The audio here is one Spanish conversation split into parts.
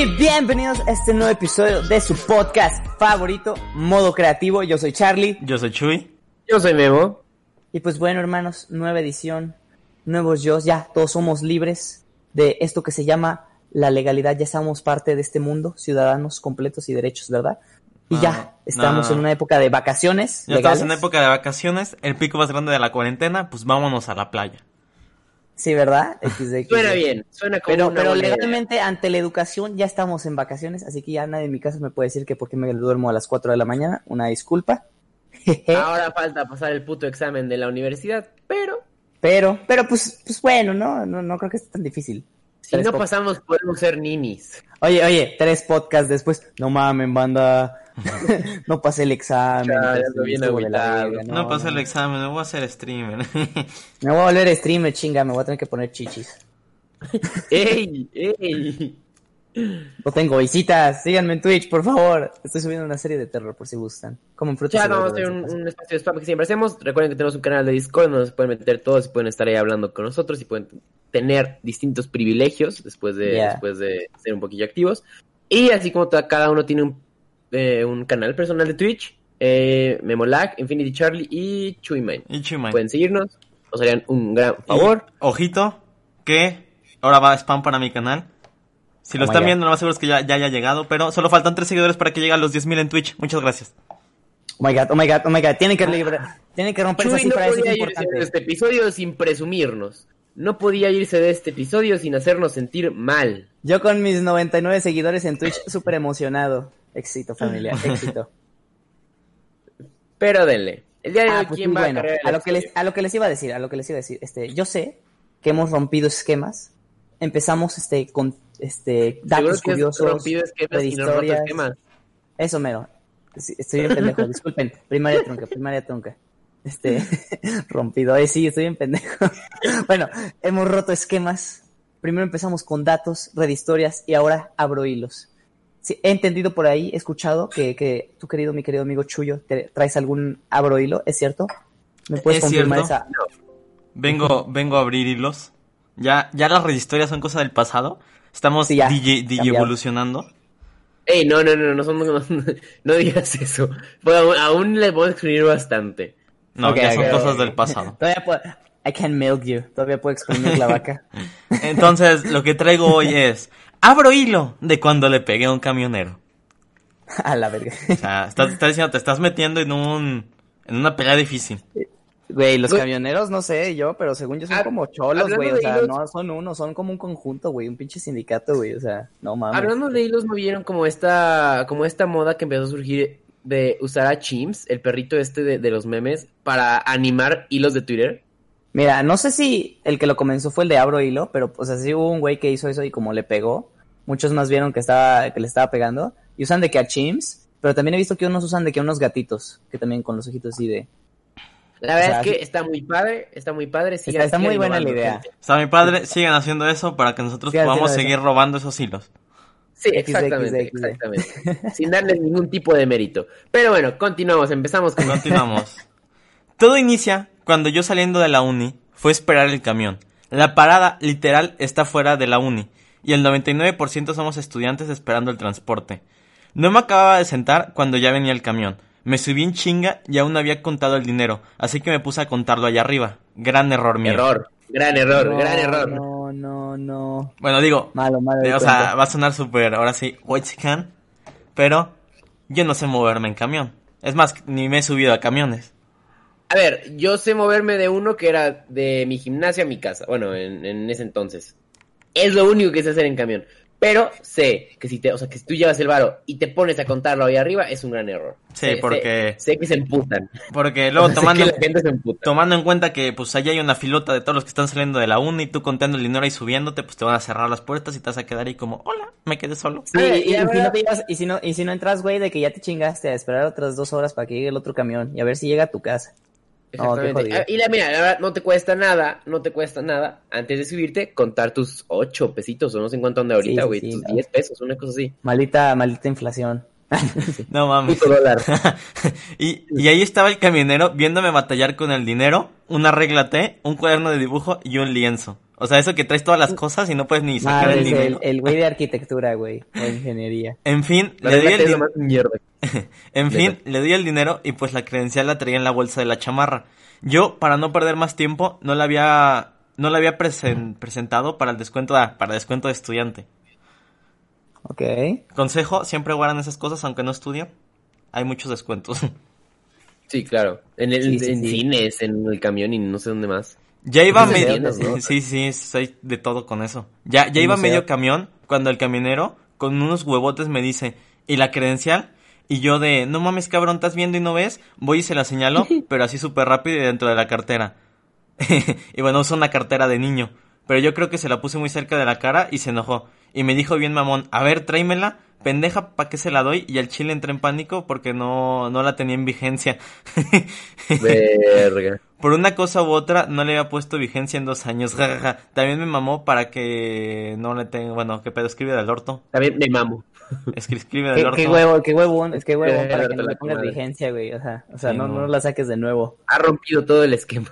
Y bienvenidos a este nuevo episodio de su podcast favorito, Modo Creativo. Yo soy Charlie. Yo soy Chuy. Yo soy Memo. Y pues bueno, hermanos, nueva edición, nuevos yo, ya todos somos libres de esto que se llama la legalidad, ya somos parte de este mundo, ciudadanos completos y derechos, ¿verdad? Y No, ya, estamos no. en una época de vacaciones. Ya estamos en legales. época de vacaciones, el pico más grande de la cuarentena, pues vámonos a la playa. Sí, ¿verdad? Suena bien, suena como Pero, una pero idea. legalmente ante la educación ya estamos en vacaciones, así que ya nadie en mi casa me puede decir que porque me duermo a las 4 de la mañana, una disculpa. Ahora falta pasar el puto examen de la universidad, pero Pero, pero pues, pues bueno, ¿no? No, no creo que esté tan difícil. si Tres no pasamos podemos ser ninis. Oye, oye, tres podcasts después, no mamen, banda, no pasé el examen. Bien de la agüitado. verga, No, pasé el examen, me voy a hacer streamer. Me voy a volver streamer, chinga, me voy a tener que poner chichis. ¡Ey! ¡Ey! No tengo visitas, síganme en Twitch, por favor. Estoy subiendo una serie de terror por si gustan. Como en. Ya vamos a hacer un, espacio de spam que siempre hacemos. Recuerden que tenemos un canal de Discord donde se pueden meter todos y pueden estar ahí hablando con nosotros y pueden tener distintos privilegios después de, después de ser un poquillo activos. Y así como cada uno tiene un, eh, un canal personal de Twitch, eh, Memolag, Infinity Charlie y Chuyman. y. Pueden seguirnos, nos harían un gran favor. Y, ojito, que ahora va spam para mi canal. Si lo Oh están viendo, lo más seguro es que ya, ya haya llegado, pero solo faltan tres seguidores para que llegue a los 10.000 en Twitch. Muchas gracias. Oh my god, oh my god, oh my god. Tienen que, tienen que romper esa Chuy no cifra, eso es podía irse de importante. este episodio sin presumirnos. No podía irse de este episodio sin hacernos sentir mal. Yo con mis 99 seguidores en Twitch, súper emocionado. Éxito, familia, éxito. Pero denle. El día de Ah, hoy, pues ¿quién sí, va bueno, a lo que les, a lo que les iba a decir, a lo que les iba a decir, este, yo sé que hemos rompido esquemas, empezamos este con este datos que curiosos, rompido esquemas no esquemas. Eso mero. Estoy bien pendejo, disculpen. Primaria trunca, primaria trunca. Este, rompido. Eh, sí, estoy bien pendejo. bueno, hemos roto esquemas. Primero empezamos con datos, red historias y ahora abro hilos. Sí, he entendido por ahí, he escuchado que, que tu querido, mi querido amigo Chuyo, te traes algún abro hilo, ¿es cierto? ¿Me puedes Es confirmar cierto. esa? Vengo, vengo a abrir hilos. Ya, ya las historias son cosa del pasado. Estamos Sí, ya, DJ, DJ cambiado. evolucionando. Ey, no, no, no, no, somos, no, no digas eso. Aún, le podemos exprimir bastante. No, Ok, ya son cosas del pasado. Todavía puedo, I can milk you. Todavía puedo exprimir la vaca. Entonces, lo que traigo hoy es, abro hilo de cuando le pegué a un camionero. A la verga. O sea, estás, estás diciendo, te estás metiendo en un, en una pelea difícil. Güey, los Güey. camioneros, no sé yo, pero según yo son Ah, como cholos, güey. O sea, hilos- no son uno, son como un conjunto, güey. Un pinche sindicato, güey. O sea, no mames. Hablando de hilos, ¿no vieron como esta, como esta moda que empezó a surgir de usar a Chimps, el perrito este de, de los memes, para animar hilos de Twitter? Mira, no sé si el que lo comenzó fue el de Abro Hilo, pero, o sea, sí hubo un güey que hizo eso y como le pegó. Muchos más vieron que estaba, que le estaba pegando. Y usan de que a chimps, pero también he visto que unos usan de que unos gatitos, que también con los ojitos así de. La verdad O sea, es que está muy padre, está muy padre. Está, sigan- está muy sigan buena la idea. gente. Sea, mi padre, sigan haciendo eso para que nosotros Sigan podamos seguir eso. robando esos hilos. Sí, XD, exactamente, XD. exactamente. Sin darles ningún tipo de mérito. Pero bueno, continuamos, empezamos con... Continuamos. Todo inicia cuando yo saliendo de la uni fue a esperar el camión. La parada literal está fuera de la uni y el 99% somos estudiantes esperando el transporte. No me acababa de sentar cuando ya venía el camión. Me subí en chinga y aún no había contado el dinero, así que me puse a contarlo allá arriba. Gran error mío. Error, gran error, No, gran error. No, no, no. Bueno, digo, Malo, malo. o sea, va a sonar súper, ahora sí, can pero yo no sé moverme en camión. Es más, ni me he subido a camiones. A ver, yo sé moverme de uno que era de mi gimnasio a mi casa. Bueno, en, en ese entonces. Es lo único que sé hacer en camión. Pero sé que si te, o sea, que si tú llevas el varo y te pones a contarlo ahí arriba, es un gran error. Sí, Sé- porque- Sé, sé que se emputan. Porque luego tomando, que la gente se emputa. tomando en cuenta que pues allá hay una filota de todos los que están saliendo de la uni y tú contando el dinero y subiéndote, pues te van a cerrar las puertas y te vas a quedar ahí como, hola, me quedé solo. Sí, A ver, y, y la y si verdad- no te llevas- y si no, y si no entras, güey, de que ya te chingaste a esperar otras dos horas para que llegue el otro camión y a ver si llega a tu casa. Exactamente. Ah, y la mira, la verdad, no te cuesta nada, no te cuesta nada, antes de subirte, contar tus 8 pesitos, o no sé en cuánto anda ahorita, güey, sí, tus no. 10 pesos, una cosa así. Maldita, maldita inflación. No mames. Y, y ahí estaba el camionero viéndome batallar con el dinero, una regla T, un cuaderno de dibujo y un lienzo. O sea, eso que traes todas las cosas y no puedes ni sacar Madre, el dinero. el güey de arquitectura, güey, o ingeniería. En fin, La le doy el dinero. En fin, le doy el dinero y pues la credencial la traía en la bolsa de la chamarra. Yo, para no perder más tiempo, no la había, no la había presen- presentado para el descuento, ah, para descuento de estudiante. Ok. Consejo, siempre guardan esas cosas aunque no estudien. Hay muchos descuentos. Sí, claro. En, el, Sí, sí, en sí. cines, en el camión y no sé dónde más. Ya iba medio... Sí, sí, soy de todo con eso. Ya, ya iba medio camión cuando el camionero con unos huevotes me dice, ¿y la credencial? Y yo de, no mames cabrón, ¿estás viendo y no ves? Voy y se la señalo, pero así súper rápido y dentro de la cartera. y bueno, uso una cartera de niño. Pero yo creo que se la puse muy cerca de la cara y se enojó. Y me dijo bien mamón, a ver, tráemela, pendeja, ¿pa' qué se la doy? Y al chile entré en pánico porque no, no la tenía en vigencia. Verga. Por una cosa u otra, no le había puesto vigencia en dos años, jajaja. También me mamó para que no le tenga, bueno, qué pedo, escribe del orto. También me mamo. Escri- Escribe del ¿Qué, orto. qué huevo, qué huevón, es que huevo para que no le pongas vigencia, güey. O sea, o sea Sí, no, no. no la saques de nuevo. Ha rompido todo el esquema.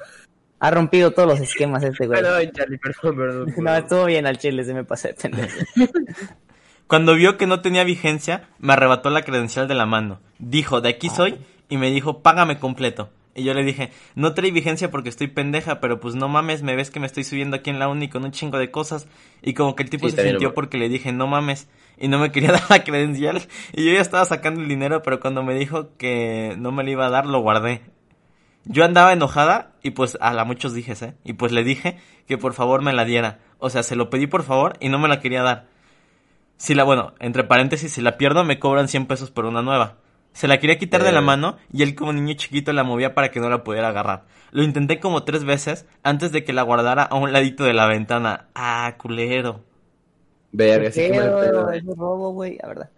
Ha rompido todos los esquemas este güey. Perdón, Charlie, perdón, perdón. No, estuvo bien al chile, se me pasé pendejo. Cuando vio que no tenía vigencia, me arrebató la credencial de la mano. Dijo, de Ah. aquí soy, y me dijo, págame completo. Y yo le dije, no trae vigencia porque estoy pendeja, pero pues no mames, me ves que me estoy subiendo aquí en la uni con un chingo de cosas. Y como que el tipo Sí, se sintió porque le dije, no mames. Y no me quería dar la credencial. Y yo ya estaba sacando el dinero, pero cuando me dijo que no me lo iba a dar, lo guardé. Yo andaba enojada y pues a la muchos dije, ¿eh? Y pues le dije que por favor me la diera. O sea, se lo pedí por favor y no me la quería dar. Si la, bueno, entre paréntesis, si la pierdo me cobran 100 pesos por una nueva. Se la quería quitar de la Eh. mano y él como niño chiquito la movía para que no la pudiera agarrar. Lo intenté como tres veces antes de que la guardara a un ladito de la ventana. Ah, culero. Verga, sí, ¿Qué qué mal pedo. pedo? Es un robo, güey, la verdad.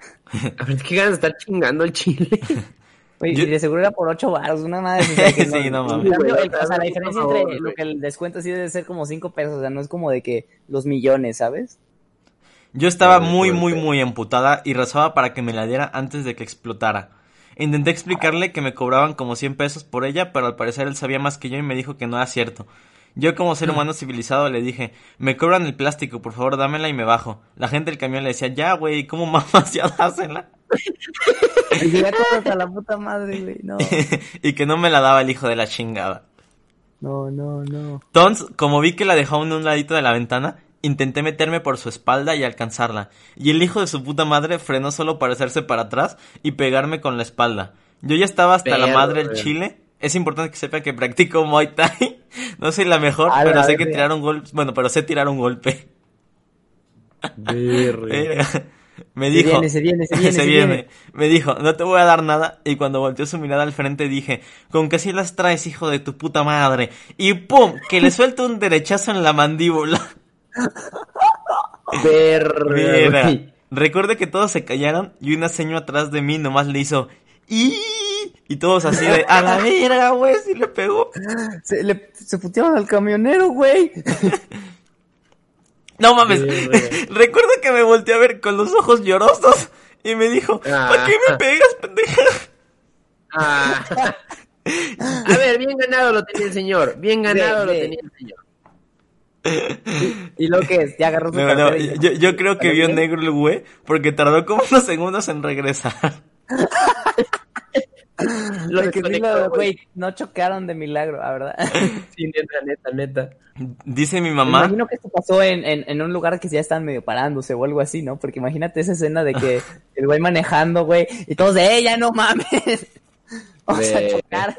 A ver, qué ganas de estar chingando el chile. Güey, Yo- y de seguro era por 8 baros, una madre. O sea, que Sí, no mames. cambio, el- o sea, la diferencia favor, entre lo que el descuento sí debe ser como 5 pesos, o sea, no es como de que los millones, ¿sabes? Yo estaba Muy muy, muy, muy emputada y rezaba para que me la diera antes de que explotara. Intenté explicarle que me cobraban como 100 pesos por ella, pero al parecer él sabía más que yo y me dijo que no era cierto. Yo como ser humano civilizado le dije, me cobran el plástico, por favor dámela y me bajo. La gente del camión le decía, ya güey, ¿cómo mamas ya dásela? Y ya cosas a la puta madre, güey. No, y que no me la daba el hijo de la chingada. no, no, no. Tons, como vi que la dejó en un ladito de la ventana, intenté meterme por su espalda y alcanzarla. Y el hijo de su puta madre frenó solo para hacerse para atrás y pegarme con la espalda. Yo ya estaba hasta la madre del chile. Es importante que sepa que practico Muay Thai. No soy la mejor, A pero la sé que tirar un golpe. Bueno, pero sé tirar un golpe. Me Se dijo. viene, se viene, se viene, se se viene. viene. Me dijo, no te voy a dar nada. Y cuando volteó su mirada al frente dije, con que si las traes, hijo de tu puta madre. Y pum, que le suelto un derechazo en la mandíbula. Verga. Recuerde que todos se callaron y una señora atrás de mí nomás le hizo y y todos así de a la verga, güey, si le pegó. Se, le, se putearon al camionero, güey. No mames. Verga. Recuerdo que me volteé a ver con los ojos llorosos y me dijo, ¿para qué me Ah. pegas, pendeja? Ah. A ver, bien ganado lo tenía el señor. Bien ganado Sí, lo sí. tenía el señor. ¿Y lo que es? Ya agarró su No, no, cartera y- yo, yo creo que ¿Salió vio negro el güey porque tardó como unos segundos en regresar. Lo Porque sí lo- güey. no chocaron de milagro, la verdad. Sí, neta, neta, neta. Dice mi Me mamá, imagino que esto pasó en, en, en un lugar que ya están medio parándose o algo así, ¿no? Porque imagínate esa escena de que el güey manejando, güey, y todos de, ¡eh, ya no mames! Vamos a chocar.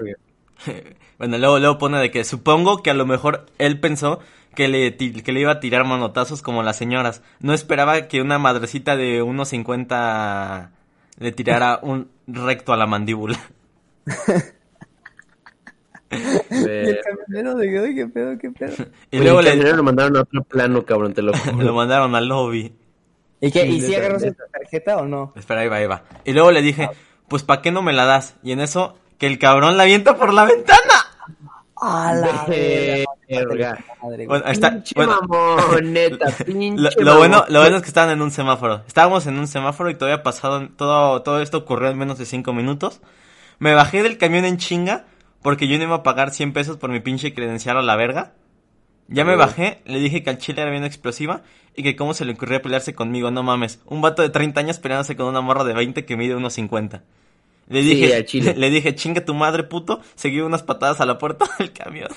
Bueno, luego, luego pone de que supongo que a lo mejor él pensó que le, que le iba a tirar manotazos como las señoras. No esperaba que una madrecita de unos 50 le tirara un recto a la mandíbula. Y el camionero de, "Ay, qué pedo, qué pedo. Y luego el le, camionero lo mandaron a otro plano, cabrón, te lo lo mandaron al lobby. ¿Y qué? ¿Y si agarró su tarjeta o no? Espera, ahí va, ahí va. Y luego le dije, pues ¿para qué no me la das? Y en eso, que el cabrón la avienta por la ventana. ¡A la Verga. madre, güey! Bueno, está, Pinche bueno, mamón, neta, pinche Lo, lo bueno, mamón. lo bueno es que estaban en un semáforo. Estábamos en un semáforo y todavía pasado, todo, todo esto ocurrió en menos de cinco minutos. Me bajé del camión en chinga porque yo no iba a pagar 100 pesos por mi pinche credencial a la verga. Ya me bajé, le dije que al chile era bien explosiva y que cómo se le ocurría pelearse conmigo, no mames. Un vato de 30 años peleándose con una morra de 20 que mide unos 50. Le Sí, dije, al chile. le dije, chinga tu madre, puto. Seguí unas patadas a la puerta del camión.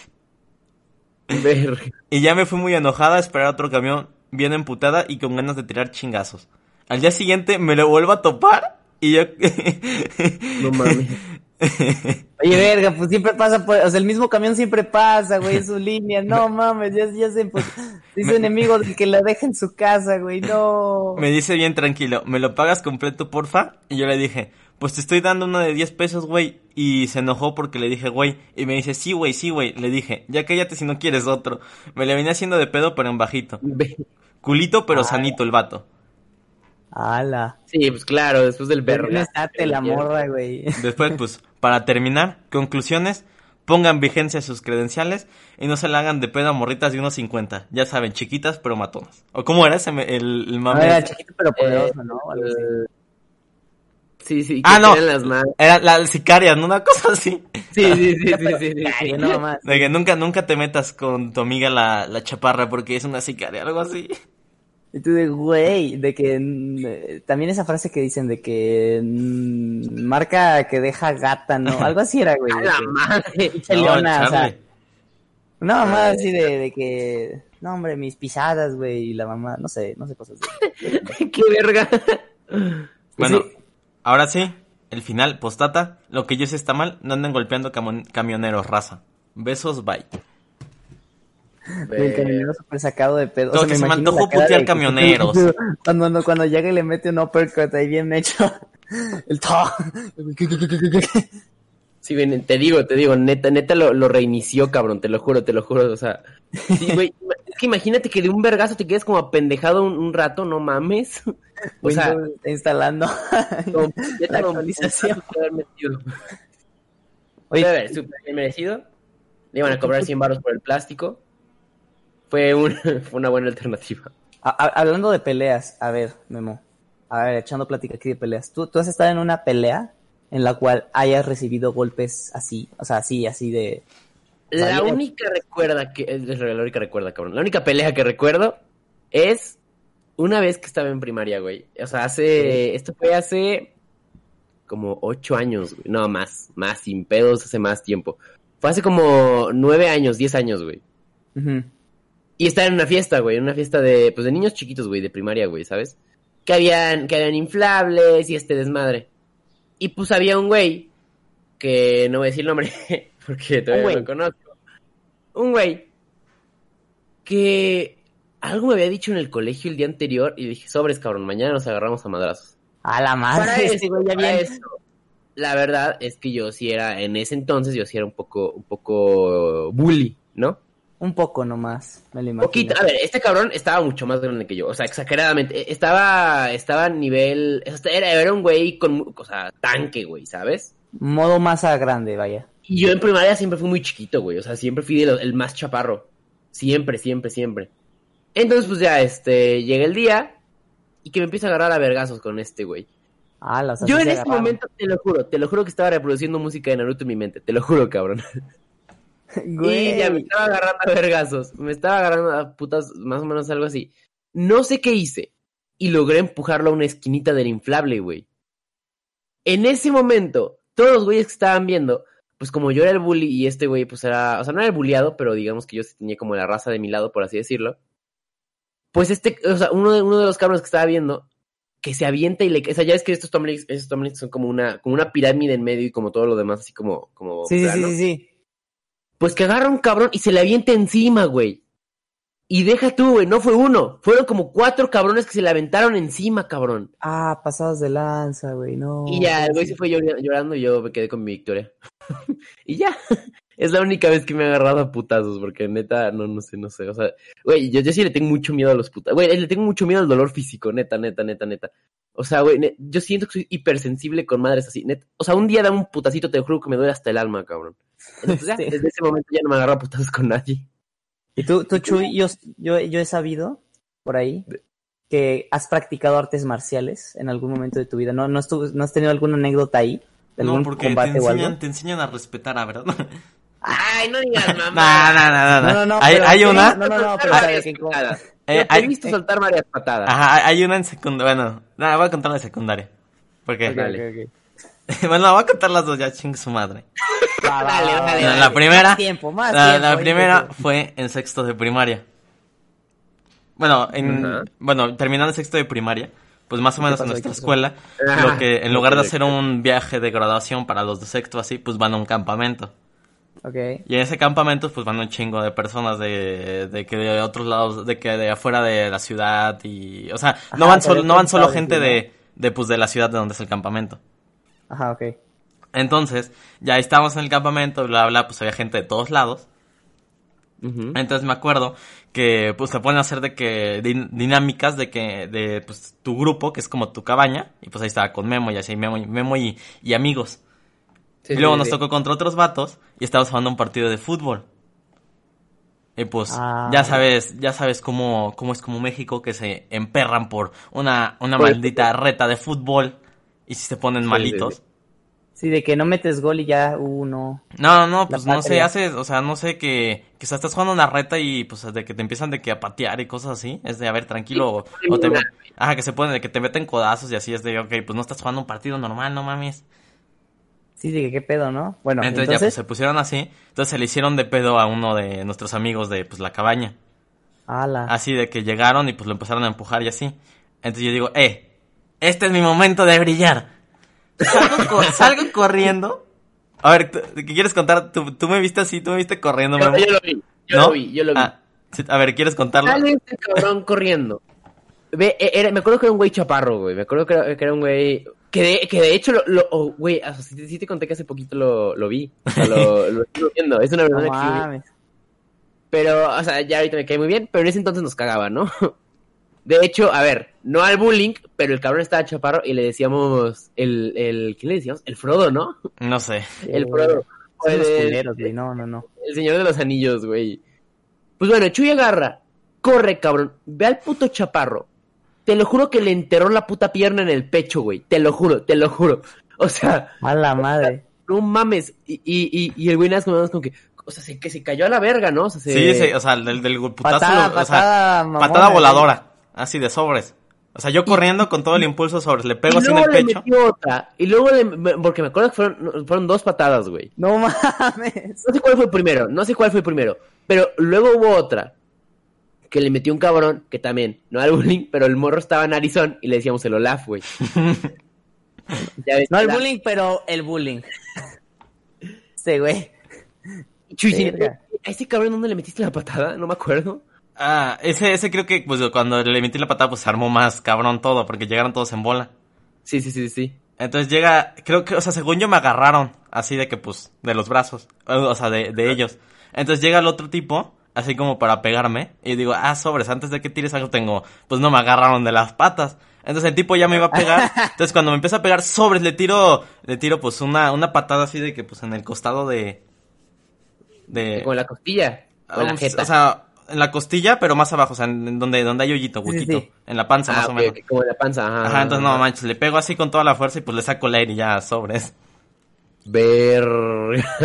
Verga. Y ya me fui muy enojada a esperar otro camión, bien emputada y con ganas de tirar chingazos. Al día siguiente me lo vuelvo a topar y yo... No mames. Oye, verga, pues siempre pasa por, o sea, el mismo camión siempre pasa, güey, en su línea, no mames, ya, ya sé, pues, es enemigo del que la deja en su casa, güey, no. Me dice bien tranquilo, ¿me lo pagas completo, porfa? Y yo le dije, pues te estoy dando uno de 10 pesos, güey. Y se enojó porque le dije, güey. Y me dice, sí, güey, sí, güey. Le dije, ya cállate si no quieres otro. Me le venía haciendo de pedo, pero en bajito. Culito, pero Ay. sanito el vato. Ala. Sí, pues claro, después del verga. la morra, güey. Después, pues, para terminar, conclusiones. Pongan vigencia sus credenciales y no se la hagan de pedo a morritas de unos 50. Ya saben, chiquitas pero matonas. ¿O cómo era ese me- el, el mame? era chiquito pero poderoso, ¿no? Así. Eh, Sí, sí, Ah, no. las. Era la sicaria, ¿no? Una cosa así. Sí, sí, sí, sí, sí, sí, no más. De que nunca, nunca te metas con tu amiga la, la chaparra porque es una sicaria, algo así. Y tú de, güey, de que eh, también esa frase que dicen de que marca que deja gata, ¿no? Algo así era, güey. A la que- madre. No, leona, o sea, mamá así de, de que, no, hombre, mis pisadas, güey, y la mamá, no sé, no sé cosas de Qué verga. Bueno, Sí. Ahora sí, el final, postata. Lo que yo sé está mal, no anden golpeando camioneros, raza. Besos, bye. El camionero súper sacado de pedo. Como que se me antojó putear de- camioneros. Cuando, cuando, cuando llega y le mete un uppercut ahí bien hecho. El to. Sí, güey, te digo, te digo, neta, neta lo, lo reinició, cabrón, te lo juro, te lo juro, o sea. Sí, güey, es que imagínate que de un vergazo te quedes como apendejado un, un rato, no mames. O sea, Windows instalando. ya La actualización. Oye, A ver, súper bien merecido. Le iban a cobrar 100 baros por el plástico. Fue, un, fue una buena alternativa. a- hablando de peleas, a ver, Memo. A ver, echando plática aquí de peleas. ¿Tú, ¿Tú has estado en una pelea en la cual hayas recibido golpes así? O sea, así, así de. O sea, La única recuerda que es la única recuerda, cabrón. La única pelea que recuerdo es una vez que estaba en primaria, güey. O sea, hace esto fue hace como ocho años, güey. No, más, más sin pedos, hace más tiempo. Fue hace como nueve años, diez años, güey. Y estaba en una fiesta, güey, en una fiesta de, pues de niños chiquitos, güey, de primaria, güey, ¿sabes? Que habían, que habían inflables y este desmadre. Y pues había un güey, que no voy a decir el nombre, porque todavía no lo conozco. Un güey, que algo me había dicho en el colegio el día anterior y dije, sobres, cabrón, mañana nos agarramos a madrazos. A la madre, este ya para la verdad es que yo sí era, en ese entonces yo sí era un poco, un poco bully, ¿no? Un poco nomás, me lo imagino. Poquito, a ver, este cabrón estaba mucho más grande que yo, o sea, exageradamente, eh, estaba, estaba a nivel, era, era un güey con, o sea, tanque, güey, ¿sabes? Modo masa grande, vaya. Y yo en primaria siempre fui muy chiquito, güey, o sea, siempre fui el más chaparro, siempre, siempre, siempre. Entonces, pues ya, este, llega el día y que me empieza a agarrar a vergazos con este güey. Ah, las Yo en ese momento, te lo juro, te lo juro que estaba reproduciendo música de Naruto en mi mente, te lo juro, cabrón. Güey. Y ya me estaba agarrando a vergazos. Me estaba agarrando a putas, más o menos algo así. No sé qué hice. Y logré empujarlo a una esquinita del inflable, güey. En ese momento, todos los güeyes que estaban viendo, pues como yo era el bully y este güey, pues era, o sea, no era el bulliado, pero digamos que yo sí tenía como la raza de mi lado, por así decirlo. Pues este, o sea, uno de, uno de los cabros que estaba viendo, que se avienta y le, o sea, ya es que estos Tomlins, estos Tomlins son como una, como una pirámide en medio y como todo lo demás, así como, como Sí, sí, sí, sí. Pues que agarra un cabrón y se le avienta encima, güey. Y deja tú, güey, no fue uno. Fueron como cuatro cabrones que se le aventaron encima, cabrón. Ah, pasados de lanza, güey, no. y ya, el güey se fue llor- llorando y yo me quedé con mi victoria. y ya. Es la única vez que me he agarrado a putazos, porque neta, no, no sé, no sé. O sea, güey, yo, yo sí le tengo mucho miedo a los putazos. Güey, le tengo mucho miedo al dolor físico, neta, neta, neta, neta. O sea, güey, yo siento que soy hipersensible con madres así, neta. O sea, un día da un putacito, te juro que me duele hasta el alma, cabrón. Entonces, ya, Sí. desde ese momento ya no me agarro a putazos con nadie. Y tú, tú Chuy, yo, yo, yo he sabido por ahí que has practicado artes marciales en algún momento de tu vida. ¿No, no, estuvo- no has tenido alguna anécdota ahí? ¿De No, algún porque te combate o algo? enseñan, te enseñan a respetar, a verdad. Ay, no digas mamá. no, no, no, No, no, no. Hay, pero- hay una. No, no, no, pero ¿sabes qué? patadas. Eh, hay- he visto soltar varias patadas. Ajá, hay una en secundaria. Bueno, nada, voy a contar la secundaria. Porque, Ok, Dale. ok, bueno, voy a contar las dos ya, ching su madre. ok. Va, va, Dale, dale, La, primera, Más tiempo, más la, tiempo. la ahí, primera fue en sexto de primaria. Bueno, en, bueno, terminando el sexto de primaria, pues más o menos en nuestra escuela, Ah, lo que en lugar de hacer un viaje de graduación para los de sexto así, pues van a un campamento. Ok. Y en ese campamento pues van un chingo de personas de, de que de otros lados, de que de afuera de la ciudad y, o sea, no van solo, no van solo gente de, de pues de la ciudad de donde es el campamento. Ajá, ok. Entonces, ya estábamos en el campamento, bla, bla, pues había gente de todos lados. Entonces me acuerdo que pues ponen a hacer de que din- dinámicas de que de pues tu grupo, que es como tu cabaña, y pues ahí estaba con Memo y así Memo y Memo y, y amigos. Sí, y luego sí, nos sí. tocó contra otros vatos y estábamos jugando un partido de fútbol. Y pues Ah. ya sabes, ya sabes cómo, cómo es como México que se emperran por una, una el maldita reta de fútbol y si se ponen Sí, malitos. sí, de que no metes gol y ya, uh, no. No, no, pues no sé, haces, o sea, no sé que, sea, estás jugando una reta y pues de que te empiezan de que a patear y cosas así, es de a ver, tranquilo, o, o te, ajá, que se ponen de que te meten codazos y así es de, ok, pues no estás jugando un partido normal, no mames. Sí, de que qué pedo, ¿no? Bueno, entonces, entonces, ya pues se pusieron así, entonces se le hicieron de pedo a uno de nuestros amigos de pues la cabaña, ala. así de que llegaron y pues lo empezaron a empujar y así. Entonces yo digo, eh, este es mi momento de brillar. Salgo, co- salgo corriendo. A ver, ¿tú- ¿qué quieres contar? ¿Tú, tú me viste así? ¿Tú me viste corriendo, Yo, yo lo vi, yo ¿No? lo vi, yo lo vi. Ah, a ver, ¿quieres contarlo? Sale este cabrón corriendo. Ve, e- era- me acuerdo que era un güey chaparro, güey. Me acuerdo que era, que era un güey. Que de, que de hecho, lo, lo- oh, güey, o sea, sí, te- sí te conté que hace poquito lo, lo vi. O sea, lo, lo estuve viendo. Es una No verdad que vi. mames. Pero, o sea, ya ahorita me cae muy bien, pero en ese entonces nos cagaba, ¿no? De hecho, a ver, no al bullying, pero el cabrón estaba chaparro y le decíamos el, el, ¿qué le decíamos? El Frodo, ¿no? No sé. El Frodo. Son los El- culeros, güey, no, no, no. El señor de los anillos, güey. Pues bueno, Chuy agarra, corre, cabrón, ve al puto chaparro. Te lo juro que le enterró la puta pierna en el pecho, güey. Te lo juro, te lo juro. O sea, A la madre. no mames. Y, y, y, y el güey nada más como, que, o sea, se, que se cayó a la verga, ¿no? O sea, se... Sí, sí, o sea, del, del putazo. Patada, lo- o sea, patada, mamona, patada güey. voladora. Así de sobres. O sea, yo corriendo con todo el impulso sobres. Le pego y así en luego el le pecho. metió otra. Y luego le... Porque me acuerdo que fueron, fueron dos patadas, güey. No mames. No sé cuál fue primero, no sé cuál fue primero. Pero luego hubo otra. Que le metió un cabrón, que también, no al bullying, pero el morro estaba narizón y le decíamos el Olaf, güey. No el la- bullying, pero el bullying. Este güey. Chuy, sí. ¿a ese cabrón dónde le metiste la patada? No me acuerdo. Ah, ese, ese creo que pues cuando le metí la patada pues se armó más cabrón todo. Porque llegaron todos en bola. Sí, sí, sí, sí. Entonces llega, creo que, o sea, según yo me agarraron, así de que pues, de los brazos, o sea, de, de ellos. Entonces llega el otro tipo, así como para pegarme, y digo, ah, sobres, antes de que tires algo tengo, pues no me agarraron de las patas. Entonces el tipo ya me iba a pegar, entonces cuando me empieza a pegar sobres, le tiro, le tiro pues una, una patada así de que pues en el costado de, de, Como en la costilla. O en la jeta. o sea, en la costilla, pero más abajo, o sea, en donde, donde hay hoyito, sí, huequito, sí. en la panza ah, más o menos. como en la panza. Ajá, Ajá, entonces no manches, le pego así con toda la fuerza y pues le saco el aire y ya sobres. Ver.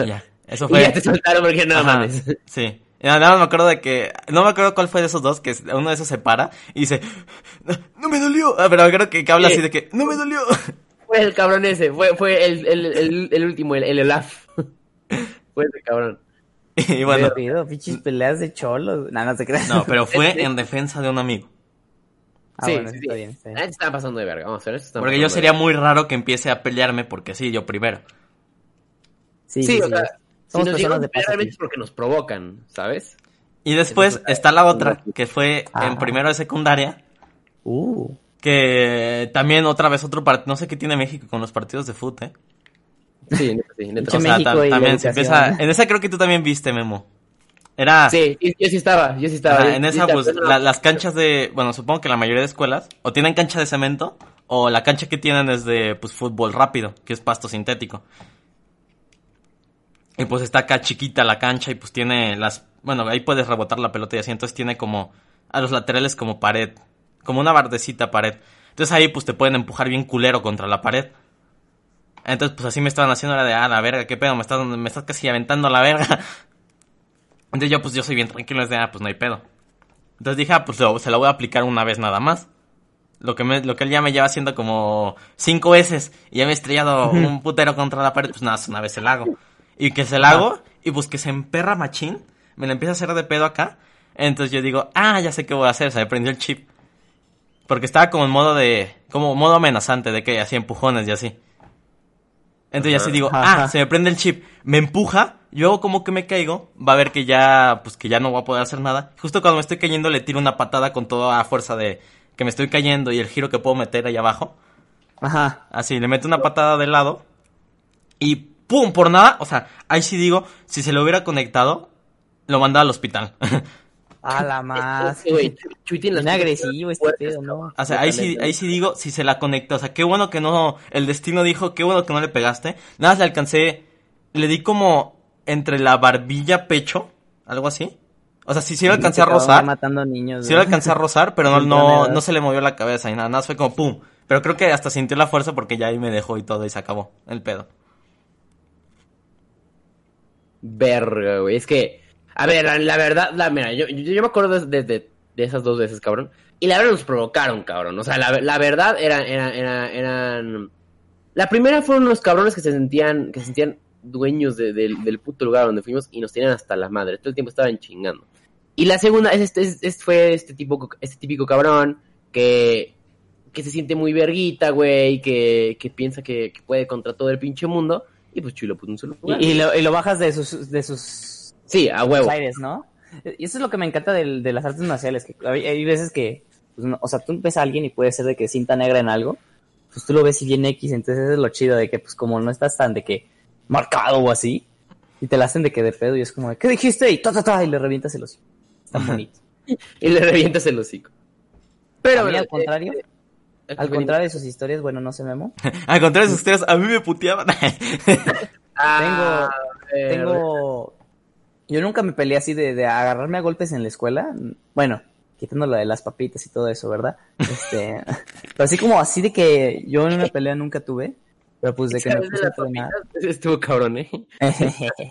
Ya. Eso y fue. ya te soltaron porque no Ajá, mames. Sí. Nada más me acuerdo de que. No me acuerdo cuál fue de esos dos. Que uno de esos se para y dice. No, no me dolió. Ah, pero creo que, que habla Sí. así de que. No me dolió. Fue el cabrón ese. Fue, fue el, el, el, el último, el, el Olaf. fue ese cabrón. Y bueno. Pedo, pinches peleas de cholos. No, no se crean. No, pero fue en defensa de un amigo. Ah, sí, bueno, sí, está sí. bien, está Ah, estaban pasando de verga. Vamos a ver, esto Porque yo sería muy raro que empiece a pelearme porque sí, yo primero. Sí, Sí, sí, o sí. sea, si nos personas llegan de realmente es porque nos provocan, ¿sabes? Y después Eso está la otra, que fue en Ajá. primero de secundaria. Uh. Que también otra vez otro partido. No sé qué tiene México con los partidos de fútbol, ¿eh? Sí, neta, sí, neta. Pinche O sea, México tam- y la también se educación. empieza. En esa creo que tú también viste, Memo. Era. Sí, yo sí estaba, yo sí estaba. Ajá, en esa, pues, la- las canchas de, bueno, supongo que la mayoría de escuelas, o tienen cancha de cemento, o la cancha que tienen es de, pues, fútbol rápido, que es pasto sintético. Y pues está acá chiquita la cancha y pues tiene las, bueno, ahí puedes rebotar la pelota y así, entonces tiene como, a los laterales como pared, como una bardecita pared. Entonces ahí pues te pueden empujar bien culero contra la pared. Entonces, pues así me estaban haciendo, era de, ah, la verga, qué pedo, me estás, me estás casi aventando a la verga. Entonces yo, pues yo soy bien tranquilo, es de, ah, pues no hay pedo. Entonces dije, ah, pues lo- se la voy a aplicar una vez nada más. Lo que, me, lo que él ya me lleva haciendo como cinco veces y ya me he estrellado un putero contra la pared, pues nada, una vez se la hago. Y que se la hago y pues que se emperra machín, me la empieza a hacer de pedo acá. Entonces yo digo, ah, ya sé qué voy a hacer, se me prendió el chip. Porque estaba como en modo de, como modo amenazante, de que hacía empujones y así. Entonces ya así digo, Ajá. ah, se me prende el chip, me empuja, yo hago como que me caigo, va a ver que ya, pues que ya no voy a poder hacer nada. Justo cuando me estoy cayendo le tiro una patada con toda la fuerza de que me estoy cayendo y el giro que puedo meter ahí abajo. Ajá. Así, le meto una patada de lado y ¡pum! Por nada, o sea, ahí sí digo, si se lo hubiera conectado, lo mandaba al hospital. A la más. Güey, Chuy- Bien agresivo este pedo, ¿no? O sea, ahí sí, ahí sí digo, si se la conectó. O sea, qué bueno que no, el destino dijo, qué bueno que no le pegaste. Nada más le alcancé, le di como entre la barbilla, pecho, algo así. O sea, sí, sí lo alcancé a rozar. matando niños. Sí lo alcancé a rozar, pero no, no, no se le movió la cabeza y nada, nada más fue como pum. Pero creo que hasta sintió la fuerza porque ya ahí me dejó y todo y se acabó el pedo. Verga, güey. Es que, a ver, la, verdad, la, mira, yo, yo, me acuerdo de, de- esas dos veces, cabrón. Y la verdad nos provocaron, cabrón. O sea, la, la verdad era, era, era- eran... La primera fueron unos cabrones que se sentían, que se sentían dueños de- del- puto lugar donde fuimos y nos tenían hasta la madre. Todo el tiempo estaban chingando. Y la segunda es es- es- fue este tipo, este típico cabrón que, que se siente muy verguita, güey, que, que piensa que, puede contra todo el pinche mundo. Y pues chulo, pues un solo lugar. Y, lo, y lo bajas de sus Sí, a huevo. aires, ¿no? Y eso es lo que me encanta de, las artes marciales, que hay, hay veces que, pues, no- o sea, tú ves a alguien y puede ser de que cinta negra en algo, pues tú lo ves y bien X, entonces eso es lo chido de que, pues como no estás tan de que marcado o así, y te la hacen de que de pedo y es como, de, ¿qué dijiste? Y ta, ta, ta, y le revientas el hocico. Está bonito. Y le revientas el hocico. Pero bueno, al contrario, eh, al contrario de sus historias, bueno, no se memo. Al contrario de sus ustedes, a mí me puteaban. Ah, eh, Tengo. Yo nunca me peleé así de, de agarrarme a golpes en la escuela. Bueno, quitando la de las papitas y todo eso, ¿verdad? Este, pero así como así de que yo en una pelea nunca tuve. Pero pues de que me ¿sabes de puse a entrenar. Estuvo cabrón, ¿eh?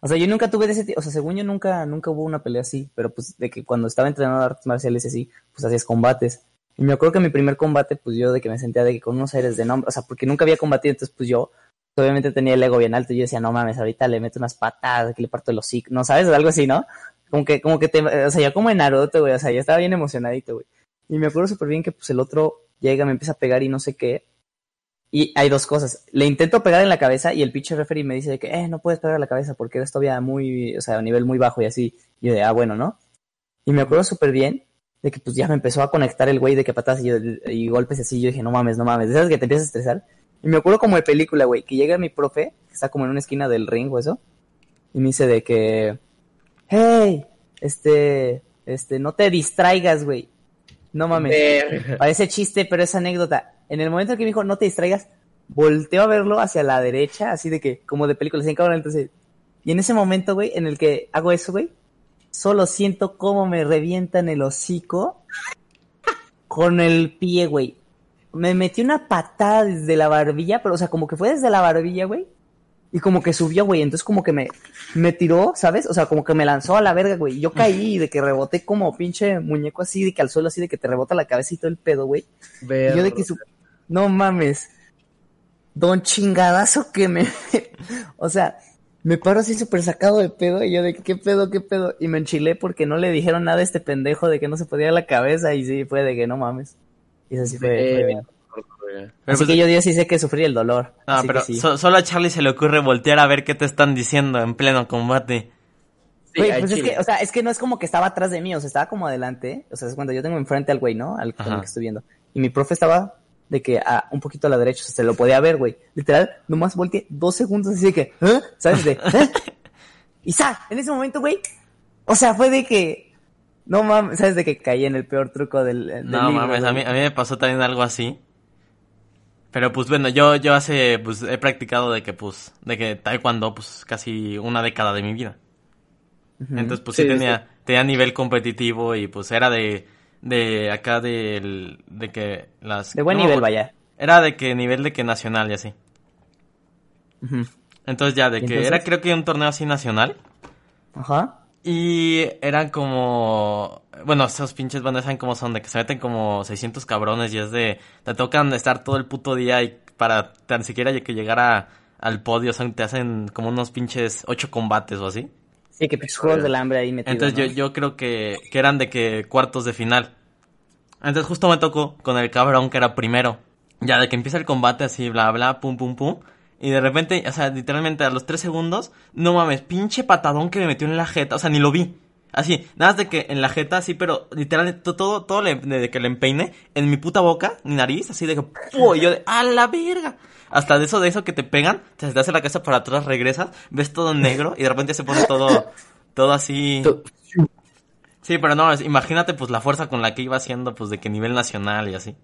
o sea, yo nunca tuve de ese tipo. O sea, según yo nunca, nunca hubo una pelea así. Pero pues de que cuando estaba entrenando artes marciales y así, pues hacías combates. Y me acuerdo que mi primer combate, pues yo de que me sentía de que con unos aires de nombre. O sea, porque nunca había combatido, entonces pues yo obviamente tenía el ego bien alto y yo decía, no mames, ahorita le meto unas patadas, que le parto el hocico, no sabes, algo así, ¿no? Como que, como que te, o sea, yo como en Naruto, güey, o sea, yo estaba bien emocionadito, güey. Y me acuerdo súper bien que pues el otro llega, me empieza a pegar y no sé qué. Y hay dos cosas. Le intento pegar en la cabeza y el pinche referee me dice de que, eh, no puedes pegar en la cabeza porque eres todavía muy, o sea, a nivel muy bajo y así. Y yo de, ah, bueno, ¿no? Y me acuerdo súper bien de que pues ya me empezó a conectar el güey de que patadas y, yo- y golpes así. Yo dije, no mames, no mames. Esas que te empiezas a estresar. Y me acuerdo como de película, güey, que llega mi profe, que está como en una esquina del ring o eso, y me dice de que, hey, este, este, no te distraigas, güey. No mames. Parece chiste, pero es anécdota. En el momento en que me dijo, no te distraigas, volteo a verlo hacia la derecha, así de que, como de película, así cabrón, entonces. Y en ese momento, güey, en el que hago eso, güey, solo siento cómo me revientan el hocico con el pie, güey. Me metí una patada desde la barbilla, pero, o sea, como que fue desde la barbilla, güey. Y como que subió, güey. Entonces como que me, me tiró, ¿sabes? O sea, como que me lanzó a la verga, güey. Yo caí de que reboté como pinche muñeco así, de que al suelo así, de que te rebota la cabeza y todo el pedo, güey. Y yo de que su... No mames. Don chingadazo que me... o sea, me paro así súper sacado de pedo y yo de que, qué pedo, qué pedo. Y me enchilé porque no le dijeron nada a este pendejo de que no se podía la cabeza y sí, fue de que no mames. Y eso sí fue, fue Eh, Así pues- que yo, yo sí sé que sufrí el dolor. No, así pero sí. so- solo a Charlie se le ocurre voltear a ver qué te están diciendo en pleno combate. Sí, Güey, pues es que, o sea, es que no es como que estaba atrás de mí, o sea, estaba como adelante. O sea, es cuando yo tengo enfrente al güey, ¿no? Al con el que estoy viendo. Y mi profe estaba de que a, un poquito a la derecha, o sea, se lo podía ver, güey. Literal, nomás volteé dos segundos así de que, ¿eh? ¿sabes? De, ¿eh? Y ¡sa! En ese momento, güey, o sea, fue de que, no mames, ¿sabes? De que caí en el peor truco del, del No libro, mames, a mí, a mí me pasó también algo así. Pero pues bueno, yo, yo hace, pues he practicado de que pues, de que taekwondo pues casi una década de mi vida. Entonces pues sí, Sí, sí, tenía, tenía nivel competitivo y pues era de, de acá del, de que las... De buen no, nivel, vaya. Era de que nivel de que nacional y así. Entonces ya, de que Entonces- era creo que un torneo así nacional. Ajá. Y eran como... Bueno, esos pinches bandas saben cómo son, de que se meten como 600 cabrones y es de... Te tocan estar todo el puto día y para tan siquiera que llegar a- al podio, son, te hacen como unos pinches 8 combates o así. Sí, que pinches juegos del hambre ahí metidos. Entonces yo, yo creo que, que eran de que cuartos de final. Entonces justo me tocó con el cabrón que era primero. Ya de que empieza el combate así, bla, bla, pum, pum, pum. Y de repente, o sea, literalmente a los tres segundos, no mames, pinche patadón que me metió en la jeta. O sea, ni lo vi. Así, nada más de que en la jeta, así, pero literalmente to- todo, todo le- de que le empeine en mi puta boca, mi nariz, así de que, ¡pum! y yo de, ¡a la verga! Hasta de eso, de eso que te pegan, te hace la cabeza para atrás, regresas, ves todo negro y de repente se pone todo, todo así. Sí, pero no, imagínate pues la fuerza con la que iba haciendo pues de que nivel nacional y así.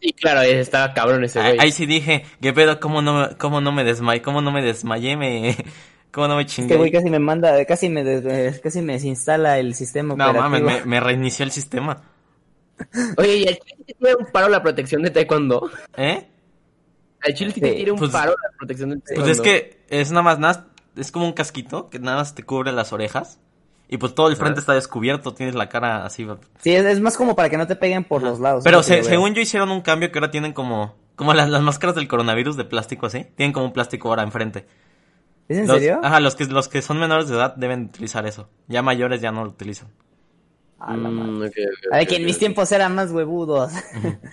Sí, claro, estaba cabrón ese güey. ahí sí dije, ¿qué pedo? ¿Cómo no, me- cómo no me desmayé? ¿Cómo no me desmayé? Me... ¿Cómo no me Este güey chingué? casi me manda, casi me, des- eh, casi me desinstala el sistema No mames, me, me reinició el sistema. Oye, ¿y al chile te tira un paro la protección de taekwondo? ¿Eh? Al chile sí te tira un pues- paro la protección de taekwondo. Pues es que es nada más, nada, es como un casquito que nada más te cubre las orejas. Y pues todo el frente está descubierto, tienes la cara así. Sí, es, es más como para que no te peguen por los lados. Pero se- según yo hicieron un cambio que ahora tienen como, como las, las máscaras del coronavirus de plástico así. Tienen como un plástico ahora enfrente. ¿Es en Los- serio? Ajá, los que, los que son menores de edad deben utilizar eso. Ya mayores ya no lo utilizan. A la. Mm, A ver, que en mis tiempos eran más huevudos.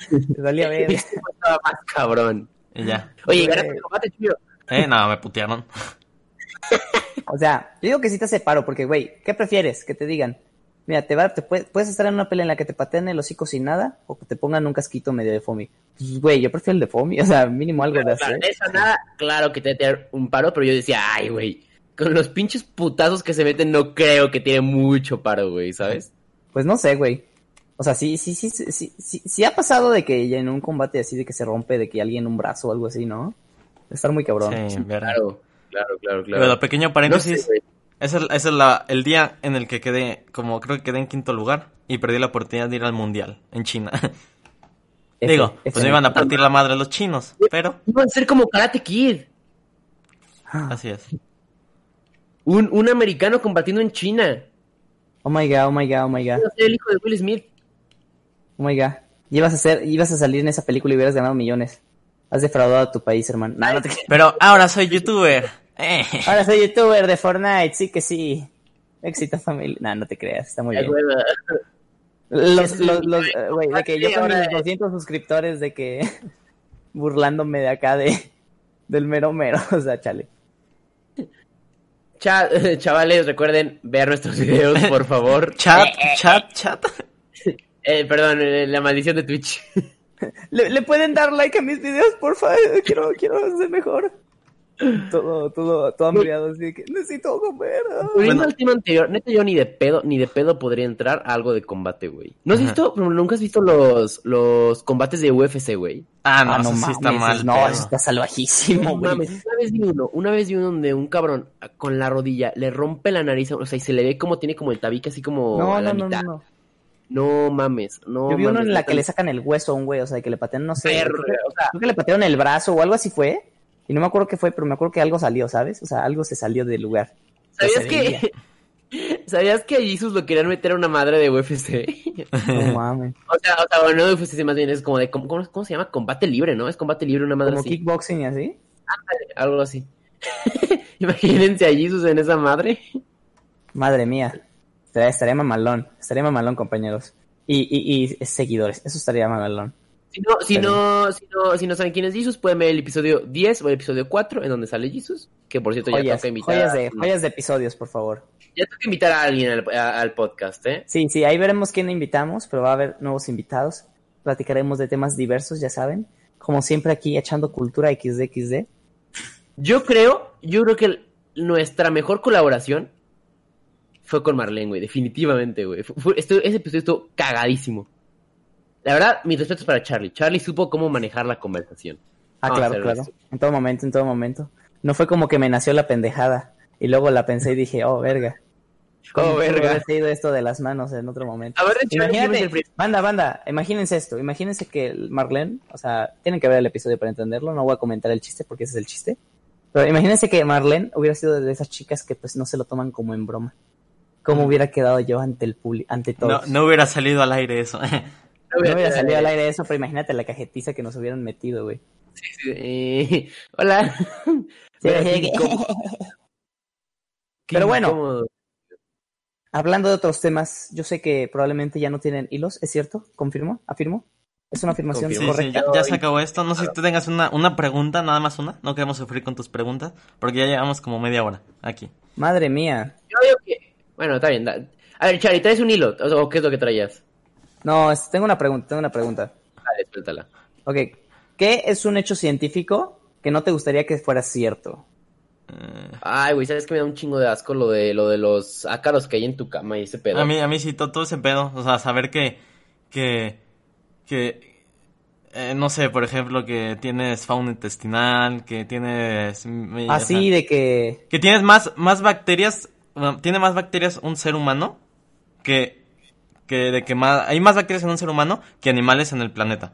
Te valía ver. Mis tiempos estaba más cabrón. Y ya. Oye, ganaste el combate, chido. Eh, nada, me putearon. O sea, yo digo que sí te separo, porque, güey, ¿qué prefieres? Que te digan, mira, te va, te puedes, puedes estar en una pelea en la que te pateen el hocico sin nada, o que te pongan un casquito medio de foamy. Pues, güey, yo prefiero el de foamy, o sea, mínimo algo de Claro, hacer. eso nada, claro que te va a tirar un paro, pero yo decía, ay, güey, con los pinches putazos que se meten no creo que tiene mucho paro, güey, ¿sabes? Pues no sé, güey. O sea, sí, sí, sí, sí, sí, sí, sí ha pasado de que ya en un combate así de que se rompe, de que alguien un brazo o algo así, ¿no? De estar muy cabrón. Sí, verga. Claro, claro, claro, Pero pequeño No paréntesis. sé, ese es, ese es la, el día en el que quedé, como creo que quedé en quinto lugar. Y perdí la oportunidad de ir al mundial en China. Digo, pues me iban a partir la madre los chinos. Pero, Iban a ser como Karate Kid. así es. Un, un americano combatiendo en China. Oh my god, oh my god, oh my god, ser el hijo de Will Smith. oh my god. Ibas a ser, ibas a salir en esa película y hubieras ganado millones. Has defraudado a tu país, hermano. No, no te Pero ahora soy youtuber. Eh. Ahora soy youtuber de Fortnite, sí que sí. Éxito familia. No, no te creas, está muy bien. Los, los, los, güey, de que yo con mis 200 suscriptores de que burlándome de acá de del mero mero, o sea, chale. Cha- chavales, recuerden ver nuestros videos, por favor. Chat, chat, chat. Eh, perdón, eh, la maldición de Twitch. ¿Le, le pueden dar like a mis videos, por favor? Quiero, quiero ser mejor. Todo, todo, todo hambriado, así de que necesito comer. ah. Volviendo al tema anterior, neta yo ni de pedo, ni de pedo podría entrar a algo de combate, güey. ¿No has Ajá. visto, nunca has visto los, los combates de UFC, güey? Ah, no, Ah, eso sí mames, está mal. No, pero- eso está salvajísimo, No güey. mames, una vez vi uno, una vez vi uno donde un cabrón ah, con la rodilla le rompe la nariz, o sea, y se le ve como tiene como el tabique así como No, a la no, no, mitad. no, no. No mames, no Yo vi uno mames, en la que le sacan el hueso a un güey, o sea, que le patean, no sé. Verga, creo, que, o sea- creo que le patearon el brazo o algo así fue. Y no me acuerdo qué fue, pero me acuerdo que algo salió, ¿sabes? O sea, algo se salió del lugar. ¿Sabías que ¿Sabías que a Jesus lo querían meter a una madre de UFC? No mames. o sea, o sea, bueno, no de UFC más bien es como de ¿cómo, cómo, cómo se llama? Combate libre, ¿no? Es combate libre una madre Como así. kickboxing y así. Algo así. Imagínense a Jesus en esa madre. Madre mía. Estaría, estaría mamalón. Estaría mamalón, compañeros. Y, y, y seguidores. Eso estaría mamalón. Si no, si no, si no, si no saben quién es Jesus, pueden ver el episodio 10 o el episodio 4 en donde sale Jesus. Que por cierto ya Joyas, toca invitar. joyas, a- de, joyas de episodios, por favor. Ya toca invitar a alguien al, a- al podcast, ¿eh? Sí, sí, ahí veremos quién invitamos, pero va a haber nuevos invitados. Platicaremos de temas diversos, ya saben. Como siempre aquí echando cultura XDXD. Yo creo, yo creo que el- nuestra mejor colaboración fue con Marlene, güey, definitivamente, güey. Fue- fue- esto- ese episodio estuvo cagadísimo. La verdad, mis respetos para Charlie. Charlie supo cómo manejar la conversación. Ah, Vamos claro, claro. esto. En todo momento, en todo momento. No fue como que me nació la pendejada. Y luego la pensé y dije, oh, verga. ¿Cómo Oh, verga. haberse ido esto de las manos en otro momento? A ver, Charlie, ¿quién es el Imagínate, banda, banda, imagínense esto. Imagínense que Marlene, o sea, tienen que ver el episodio para entenderlo. No voy a comentar el chiste porque ese es el chiste. Pero imagínense que Marlene hubiera sido de esas chicas que pues no se lo toman como en broma. ¿Cómo hubiera quedado yo ante el público, ante No, todos? no hubiera salido al aire eso. No hubiera salido al aire eso, pero imagínate la cajetiza que nos hubieran metido, güey. Sí, sí, eh, hola. Sí, Pero sí, bueno. incómodo. Hablando de otros temas, yo sé que probablemente ya no tienen hilos, ¿es cierto? ¿Confirmo? ¿Afirmo? ¿Es una afirmación. Sí, sí, correcta? ya, ya se acabó esto. No sé si tú tengas una, una pregunta, nada más una. No queremos sufrir con tus preguntas, porque ya llevamos como media hora aquí. Madre mía. Yo digo que... Bueno, está bien. da- A ver, Chari, ¿traes un hilo? O qué es lo que traías? No, es- tengo una pregunta, tengo una pregunta. Dale, suéltala. Ok, ¿qué es un hecho científico que no te gustaría que fuera cierto? Eh, Ay, güey, ¿sabes que me da un chingo de asco lo de lo de los ácaros que hay en tu cama y ese pedo? a mí, a mí sí, todo, todo ese pedo. O sea, saber que, que, que, eh, no sé, por ejemplo, que tienes fauna intestinal, que tienes... o Así sea, de que... Que tienes más, más bacterias, bueno, tiene más bacterias un ser humano que, que de que más, hay más bacterias en un ser humano que animales en el planeta.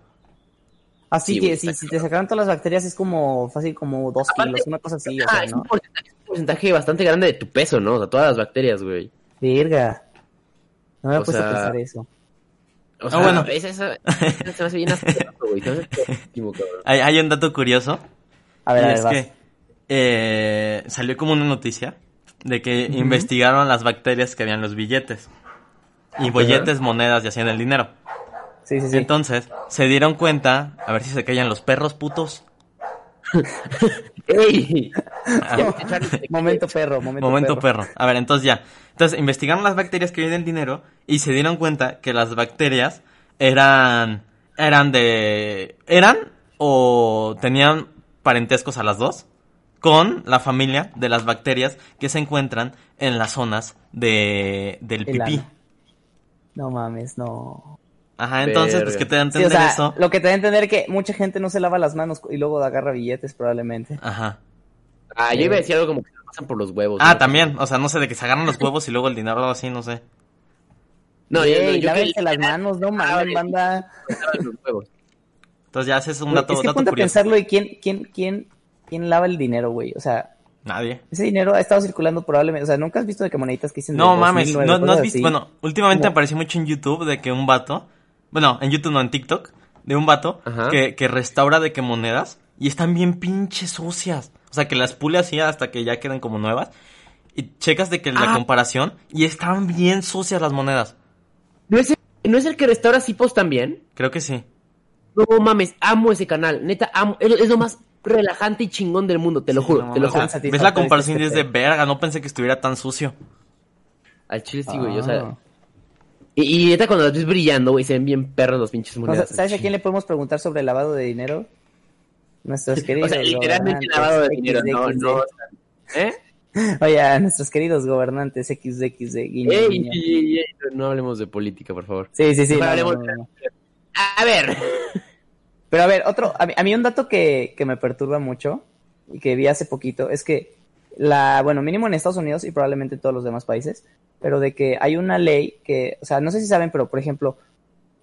Así Sí, que si, te sacaran todas las bacterias es como fácil como dos Aparte- kilos, una cosa así, o Ah, sea, es, ¿no? un porcentaje, es un porcentaje bastante grande de tu peso, ¿no? O sea, todas las bacterias, güey. Verga. No me he puesto sea, a pensar eso. O sea, bueno. esa, esa, esa se me hace bien asqueroso, güey. Se me hace asquerosísimo, cabrón. Hay, hay un dato curioso. A ver, y a ver, es vas. que eh, salió como una noticia de que investigaron las bacterias que había en los billetes. Y billetes, monedas y hacían el dinero. Sí, sí, sí. Entonces, se dieron cuenta, a ver si se callan los perros putos. ¡Ey! Ah, momento perro, momento, momento perro. perro. A ver, entonces ya. Entonces, investigaron las bacterias que vienen del dinero y se dieron cuenta que las bacterias eran eran de eran o tenían parentescos a las dos con la familia de las bacterias que se encuentran en las zonas de del El pipí. No mames, no. Ajá, entonces, pues que te da a Sí, o entender sea, eso. lo que te da a entender es que mucha gente no se lava las manos y luego agarra billetes probablemente. Ajá. Ah, yo iba a decir algo como que se pasan por los huevos. Ah, ¿no? también, o sea, no sé, de que se agarran los huevos y luego el dinero o algo así, no sé. No, yo, no, Ey, yo lávense que las manos, no mames, Abre. banda. los huevos. Entonces ya haces un dato, es que dato curioso. pensarlo y quién, quién, quién, quién lava el dinero, güey. O sea, Nadie. ese dinero ha estado circulando probablemente. O sea, nunca has visto de que moneditas que dicen de No mames, 2009, no, no has visto. así? Bueno, últimamente me apareció mucho en YouTube de que un vato. Bueno, en YouTube no, en TikTok. De un vato Ajá. que, que restaura de que monedas y están bien pinches sucias. O sea, que las pule así hasta que ya queden como nuevas. Y checas de que la Ah. comparación y están bien sucias las monedas. ¿No es, el, ¿No es el que restaura Cipos también? Creo que sí. No mames, amo ese canal. Neta, amo. Es, es lo más relajante y chingón del mundo, te lo Sí, juro, no te lo juro. ¿Ves la comparación y es este de verga? No pensé que estuviera tan sucio. Al chile sí, güey, o sea. Ah. Y, y neta, cuando las ves brillando, güey, se ven bien perros los pinches O sea, monedas. ¿Sabes a quién le podemos preguntar sobre el lavado de dinero? Nuestros O queridos sea, literalmente gobernantes lavado de dinero, no, XD. no. ¿Eh? Oye, a nuestros queridos gobernantes XDXD. Guiño, Ey, guiño. ey, ey, ey, no hablemos de política, por favor. Sí, sí, sí. Mejor no, hablemos no, no, no. A ver. Pero a ver, otro, a mí, a mí un dato que, que me perturba mucho y que vi hace poquito es que la, bueno, mínimo en Estados Unidos y probablemente en todos los demás países, pero de que hay una ley que, o sea, no sé si saben, pero por ejemplo,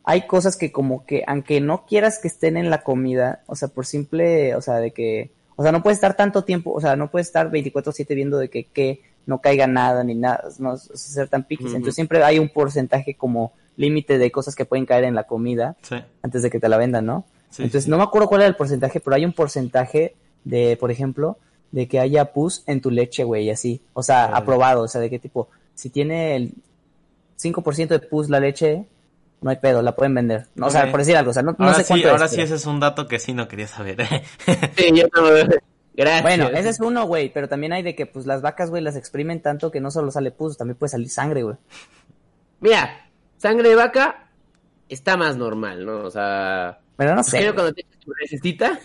hay cosas que como que, aunque no quieras que estén en la comida, o sea, por simple, o sea, de que, o sea, no puedes estar tanto tiempo, o sea, no puedes estar 24/7 viendo de que, que no caiga nada ni nada, no o sea, ser tan piquis. Entonces siempre hay un porcentaje como límite de cosas que pueden caer en la comida Sí. antes de que te la vendan, ¿no? Sí, Entonces, sí, no me acuerdo cuál era el porcentaje, pero hay un porcentaje de, por ejemplo, de que haya pus en tu leche, güey, así. O sea, Órale. aprobado. O sea, de qué tipo, si tiene el 5% de pus la leche, no hay pedo, la pueden vender. No, O sea, por decir algo, o sea, no, no sé sí, cuánto ahora es, sí pero- ese es un dato que sí no quería saber. Sí, yo no. Gracias. Bueno, ese es uno, güey, pero también hay de que, pues, las vacas, güey, las exprimen tanto que no solo sale pus, también puede salir sangre, güey. Mira, sangre de vaca está más normal, ¿no? O sea. Pero no pues, sé. creo cuando te tu necesita.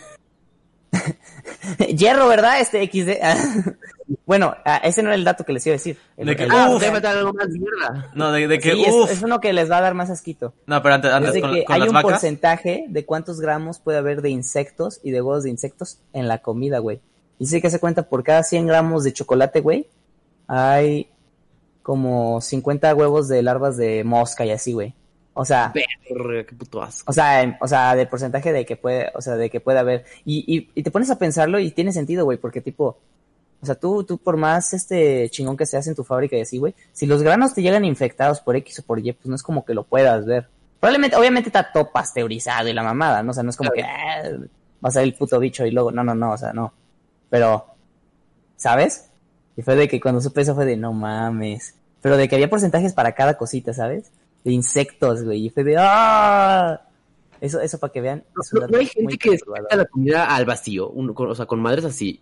Hierro, ¿verdad? Este XD. bueno, ah, ese no era el dato que les iba a decir. El- De que- el- Ah, debe matar algo más mierda. no, de, de que, Sí, es- uno que les va a dar más asquito. No, pero antes, antes con, que con hay las un vacas. porcentaje de cuántos gramos puede haber de insectos y de huevos de insectos en la comida, güey. Y sí que se cuenta por cada 100 gramos de chocolate, güey, hay como 50 huevos de larvas de mosca y así, güey. O sea, Verga, qué puto asco. o sea, o sea, de porcentaje de que puede, o sea, de que puede haber. Y, y, y te pones a pensarlo y tiene sentido, güey, porque tipo, o sea, tú, tú por más este chingón que seas en tu fábrica y así, güey, si los granos te llegan infectados por X o por Y, pues no es como que lo puedas ver. Probablemente, obviamente está todo pasteurizado y la mamada, ¿no? O sea, no es como que ah, va a salir el puto bicho y luego, no, no, no, o sea, no. Pero, ¿sabes? Y fue de que cuando supe eso fue de no mames. Pero de que había porcentajes para cada cosita, ¿sabes? De insectos, güey. Y fue de ¡ah! Eso, eso para que vean. es No, hay gente que descarta la comida al vacío, un- con- o sea, con madres así.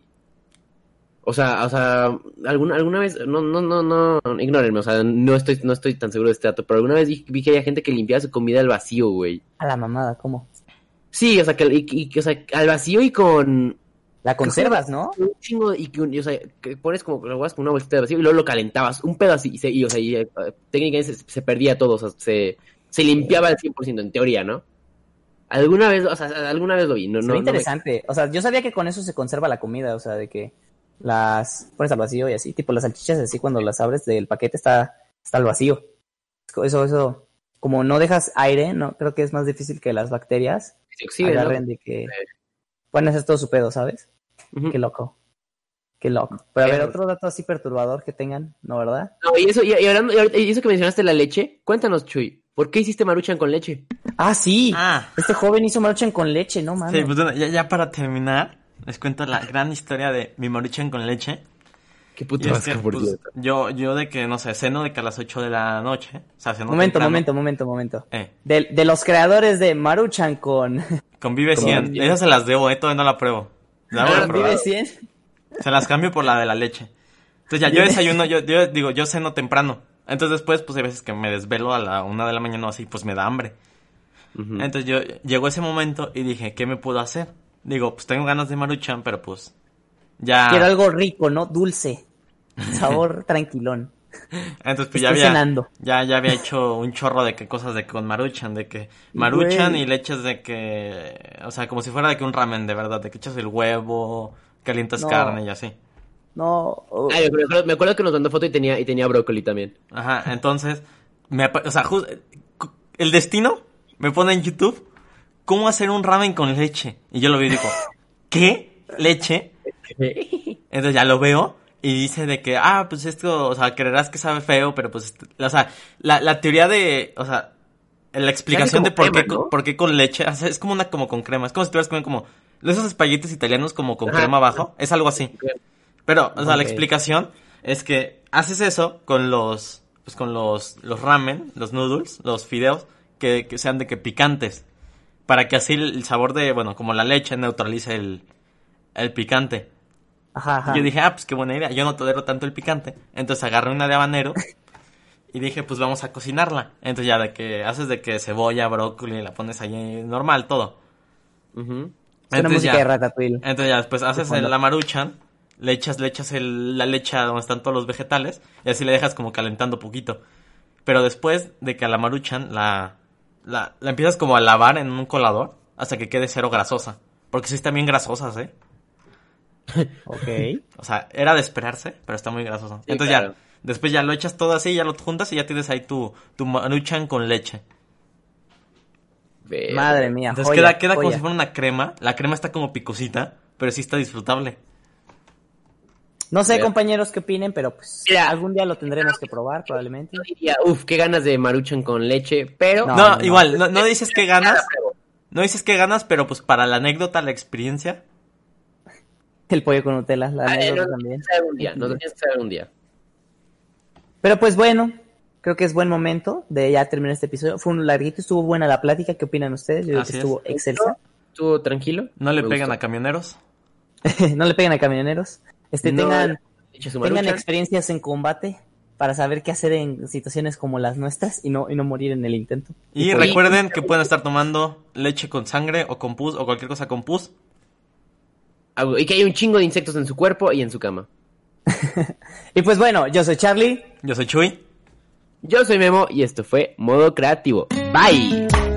O sea, o sea, alguna, alguna vez, no, no, no, no, ignórenme, o sea, no estoy, no estoy tan seguro de este dato, pero alguna vez vi, vi que había gente que limpiaba su comida al vacío, güey. A la mamada, ¿cómo? Sí, o sea, que, y, y- o sea, al vacío y con La conservas, ¿no? un chingo, y que, y, o sea, que pones como, lo con una bolsita de vacío y luego lo calentabas, un pedo así, y, se, y, o sea, y, eh, técnicamente se, se perdía todo, o sea, se, se limpiaba al 100% en teoría, ¿no? Alguna vez, o sea, alguna vez lo vi, no, no, no me- interesante. O sea, yo sabía que con eso se conserva la comida, o sea, de que las pones al vacío y así, tipo las salchichas así cuando las abres del paquete está, está al vacío. Eso, eso, como no dejas aire, no, creo que es más difícil que las bacterias se oxida, ¿no? agarren de que pueden hacer todo su pedo, ¿sabes? Qué loco. Qué loco. Pero a ver, otro dato así perturbador que tengan, ¿no, verdad? No, y eso, y, y hablando, y ahorita- y eso que mencionaste la leche, cuéntanos, Chuy, ¿por qué hiciste maruchan con leche? Ah, sí. Ah, Este joven hizo maruchan con leche, no mames. sí, pues bueno, ya, ya para terminar, les cuento la gran historia de mi maruchan con leche. Qué puto es que, asco, por pues, yo, yo de que, no sé, ceno de que a las 8 de la noche, o sea, ceno momento, temprano. momento, momento, momento. Eh, De, de los creadores de Maruchan con, con Vive Con 100, Vive. esas se las debo, eh, todavía no la pruebo. La voy a Ah, con probar. Vive 100. Se las cambio por la de la leche. Entonces ya, yo desayuno, yo, yo digo, yo ceno temprano. Entonces después, pues hay veces que me desvelo a la una de la mañana o así, pues me da hambre. Entonces yo llegó ese momento y dije, ¿qué me puedo hacer? Digo, pues tengo ganas de maruchan, pero pues ya... Quiero algo rico, ¿no? Dulce. Sabor tranquilón. Entonces pues ya había, cenando. ya, ya había hecho un chorro de que cosas de que con maruchan, de que maruchan Güey. y leches de que, o sea, como si fuera de que un ramen de verdad, de que echas el huevo, calientas No. carne y así. No. oh, Ay, me acuerdo, me acuerdo que nos mandó foto y tenía, y tenía brócoli también. Ajá, entonces, me, o sea, el destino me pone en YouTube cómo hacer un ramen con leche. Y yo lo veo y digo, ¿qué? ¿Leche? Entonces ya lo veo y dice de que, ah, pues esto, o sea, creerás que sabe feo, pero pues, o sea, la, la teoría de, o sea, la explicación de por qué, crema, con- ¿no? por qué con leche, o sea, es como una como con crema, es como si tuvieras comiendo como esos espaguetis italianos como con Ajá. crema abajo, es algo así. Pero, o sea, la explicación es que haces eso con los, pues con los, los ramen, los noodles, los fideos, que, que sean de que picantes. Para que así el, el sabor de, bueno, como la leche neutralice el, el picante. Ajá, ajá. Yo dije, ah, pues qué buena idea, yo no tolero tanto el picante. Entonces agarré una de habanero y dije, pues vamos a cocinarla. Entonces ya de que haces de que cebolla, brócoli, la pones ahí normal, todo. Ujú. Suena Entonces música ya- de Ratatouille. entonces ya después haces el- la maruchan, le echas, le echas el- la leche donde están todos los vegetales y así le dejas como calentando poquito. Pero después de que a la maruchan la, la, la empiezas como a lavar en un colador hasta que quede cero grasosa. Porque sí están bien grasosas, ¿eh? Ok. O sea, era de esperarse, pero está muy grasosa. Sí, Entonces claro. ya, después ya lo echas todo así, ya lo juntas y ya tienes ahí tu, tu maruchan con leche. Madre mía. Entonces joya, queda, queda como si fuera una crema. La crema está como picosita, pero sí está disfrutable. No sé, compañeros, qué opinen, pero pues Mira. algún día lo tendremos que probar, probablemente. Yo diría, uf, qué ganas de maruchan con leche, pero... No, No, no, no. igual, no, no dices que ganas, no dices que ganas, pero pues para la anécdota, la experiencia, El pollo con Nutella, la Ah, anécdota nos también. que un día, nos tienes que saber un día. Pero pues bueno, creo que es buen momento de ya terminar este episodio. Fue un larguito, estuvo buena la plática. ¿Qué opinan ustedes? Yo creo que es. estuvo excelsa. ¿Estuvo tranquilo? no le Me pegan gustó. a camioneros. no le peguen a camioneros. Este, No, tengan, experiencias en combate para saber qué hacer en situaciones como las nuestras y no, y no morir en el intento. Y por- recuerden que pueden estar tomando leche con sangre o con pus o cualquier cosa con pus. Y que hay un chingo de insectos en su cuerpo y en su cama. Y pues bueno, yo soy Charlie. Yo soy Chuy. Yo soy Memo y esto fue Modo Creativo. Bye.